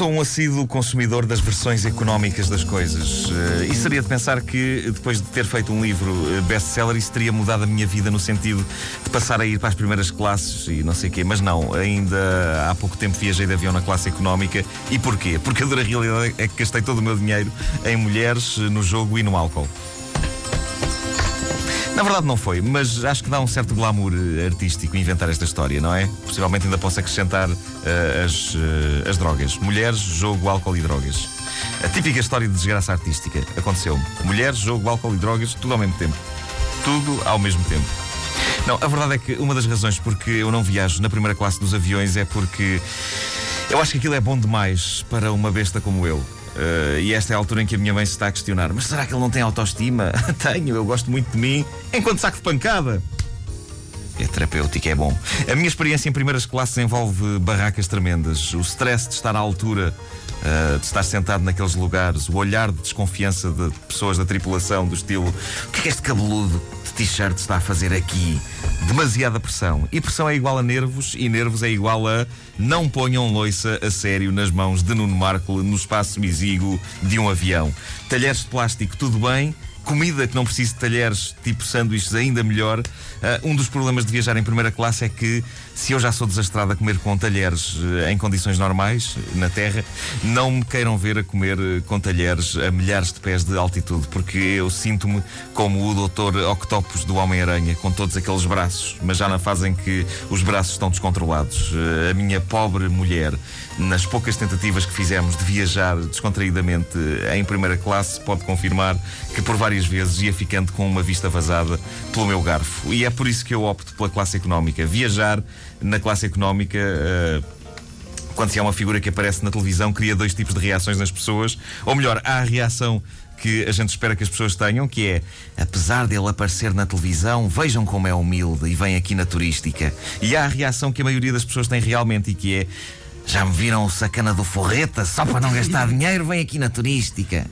Sou um assíduo consumidor das versões económicas das coisas. Uh, e seria de pensar que, depois de ter feito um livro uh, best-seller, isso teria mudado a minha vida no sentido de passar a ir para as primeiras classes e não sei o quê. Mas não, ainda há pouco tempo viajei de avião na classe económica. E porquê? Porque a dura realidade é que gastei todo o meu dinheiro em mulheres, no jogo e no álcool. Na verdade não foi, mas acho que dá um certo glamour eh, artístico inventar esta história, não é? Possivelmente ainda posso acrescentar uh, as, uh, as drogas. Mulheres, jogo, álcool e drogas. A típica história de desgraça artística. Aconteceu-me. Mulheres, jogo, álcool e drogas, tudo ao mesmo tempo. Tudo ao mesmo tempo. Não, a verdade é que uma das razões porque eu não viajo na primeira classe dos aviões é porque eu acho que aquilo é bom demais para uma besta como eu. Uh, e esta é a altura em que a minha mãe se está a questionar: mas será que ele não tem autoestima? Tenho, eu gosto muito de mim, enquanto saco de pancada. É terapêutico, é bom. A minha experiência em primeiras classes envolve barracas tremendas. O stress de estar à altura, uh, de estar sentado naqueles lugares, o olhar de desconfiança de pessoas da tripulação, do estilo: o que é este cabeludo t-shirt está a fazer aqui? demasiada pressão. E pressão é igual a nervos, e nervos é igual a não ponham loiça a sério nas mãos de Nuno Marco no espaço exíguo de um avião. Talheres de plástico, tudo bem comida que não precisa de talheres, tipo sanduíches, ainda melhor. Uh, um dos problemas de viajar em primeira classe é que, se eu já sou desastrado a comer com talheres uh, em condições normais, na terra, não me queiram ver a comer uh, com talheres a milhares de pés de altitude, porque eu sinto-me como o doutor Octopus do Homem-Aranha, com todos aqueles braços, mas já na fase em que os braços estão descontrolados. a minha pobre mulher, nas poucas tentativas que fizemos de viajar descontraídamente em primeira classe, pode confirmar que por várias vezes ia ficando com uma vista vazada pelo meu garfo. E é por isso que eu opto pela classe económica. Viajar na classe económica. Uh, quando se há uma figura que aparece na televisão, cria dois tipos de reações nas pessoas. Ou melhor, há a reação que a gente espera que as pessoas tenham, que é, apesar dele aparecer na televisão, vejam como é humilde e vem aqui na turística. E há a reação que a maioria das pessoas tem realmente e que é, já me viram o sacana do forreta? Só para não gastar dinheiro, vem aqui na turística.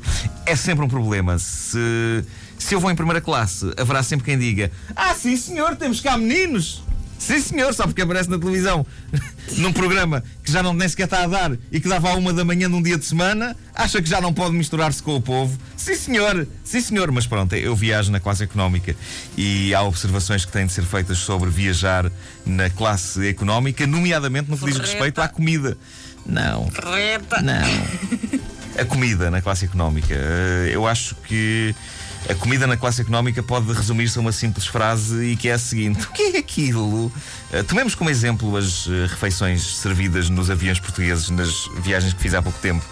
É sempre um problema. Se, se eu vou em primeira classe, haverá sempre quem diga: Ah, sim senhor, temos cá meninos. Sim, senhor, só porque aparece na televisão num programa que já não nem sequer está a dar e que dava a uma da manhã num dia de semana, acha que já não pode misturar-se com o povo. Sim, senhor, sim, senhor, mas pronto, eu viajo na classe económica e há observações que têm de ser feitas sobre viajar na classe económica, nomeadamente no que diz respeito à comida. Não. Não. A comida na classe económica. Eh, eu acho que a comida na classe económica pode resumir-se a uma simples frase e que é a seguinte: O que é aquilo? Uh, tomemos como exemplo as uh, refeições servidas nos aviões portugueses nas viagens que fiz há pouco tempo.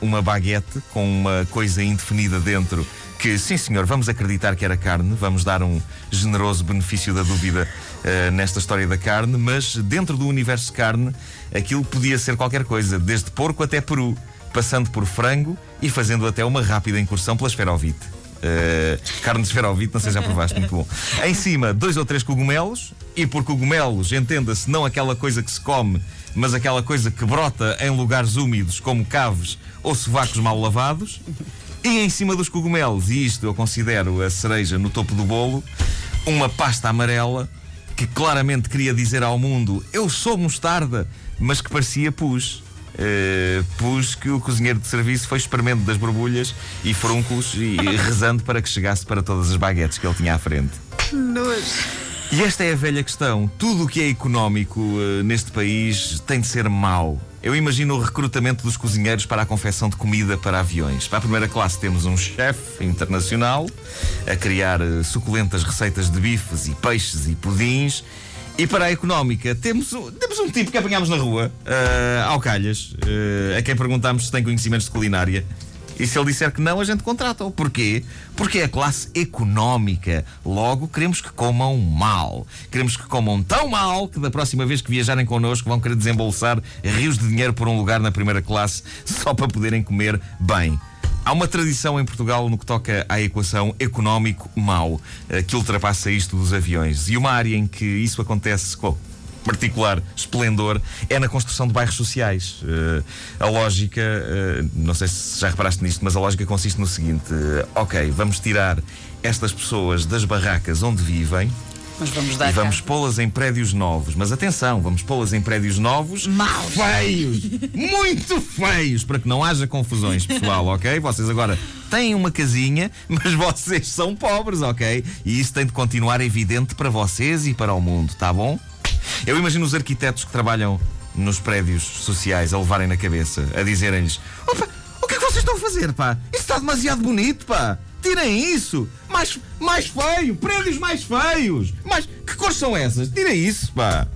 Uma baguete com uma coisa indefinida dentro que, sim senhor, vamos acreditar que era carne, vamos dar um generoso benefício da dúvida uh, nesta história da carne, mas dentro do universo de carne, aquilo podia ser qualquer coisa, desde porco até peru, passando por frango e fazendo até uma rápida incursão pela esferovite. Uh, carne de esferovite, não sei se já provaste, muito bom. Em cima, dois ou três cogumelos, e por cogumelos, entenda-se não aquela coisa que se come, mas aquela coisa que brota em lugares úmidos, como caves ou sovacos mal lavados. E em cima dos cogumelos, e isto eu considero a cereja no topo do bolo, uma pasta amarela que claramente queria dizer ao mundo: Eu sou mostarda, mas que parecia pus. Uh, pus que o cozinheiro de serviço foi espremendo das borbulhas e frúnculos e rezando para que chegasse para todas as baguetes que ele tinha à frente. Nojo. E esta é a velha questão. Tudo o que é económico uh, neste país tem de ser mau. Eu imagino o recrutamento dos cozinheiros para a confecção de comida para aviões. Para a primeira classe temos um chefe internacional a criar uh, suculentas receitas de bifes e peixes e pudins e para a económica, temos, temos um tipo que apanhámos na rua, uh, ao calhas, uh, a quem perguntámos se tem conhecimentos de culinária. E se ele disser que não, a gente contrata-o. Porquê? Porque é a classe económica. Logo, queremos que comam mal. Queremos que comam tão mal que da próxima vez que viajarem connosco vão querer desembolsar rios de dinheiro por um lugar na primeira classe só para poderem comer bem. Há uma tradição em Portugal no que toca à equação económico-mau, eh, que ultrapassa isto dos aviões. E uma área em que isso acontece com particular esplendor é na construção de bairros sociais. Uh, a lógica, uh, não sei se já reparaste nisto, mas a lógica consiste no seguinte: ok, vamos tirar estas pessoas das barracas onde vivem Mas vamos dar e vamos pô-las em prédios novos. Mas atenção, vamos pô-las em prédios novos Maus. feios, muito feios, para que não haja confusões, pessoal, ok? Vocês agora têm uma casinha, mas vocês são pobres, ok? E isso tem de continuar evidente para vocês e para o mundo, tá bom? Eu imagino os arquitetos que trabalham nos prédios sociais a levarem na cabeça, a dizerem-lhes: "Opa, o que é que vocês estão a fazer, pá? Isso está demasiado bonito, pá! Tirem isso! Mais, mais feio! Prédios mais feios! Mais... Que cores são essas? Tirem isso, pá!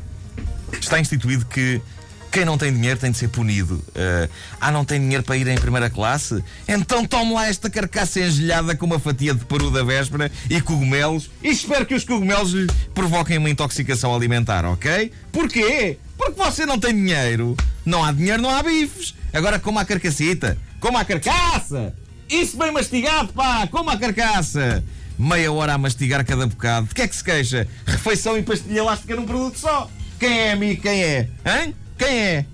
Está instituído que quem não tem dinheiro tem de ser punido. Eh, ah, não tem dinheiro para ir em primeira classe? Então tome lá esta carcaça engelhada com uma fatia de peru da véspera e cogumelos e espero que os cogumelos lhe provoquem uma intoxicação alimentar, ok? Porquê? Porque você não tem dinheiro. Não há dinheiro, não há bifes. Agora coma a carcacita. Coma a carcaça! Isso bem mastigado, pá! Coma a carcaça! Meia hora a mastigar cada bocado. De que é que se queixa? Refeição e pastilha elástica num produto só. Quem é amigo? Quem é? Hein? Quem é?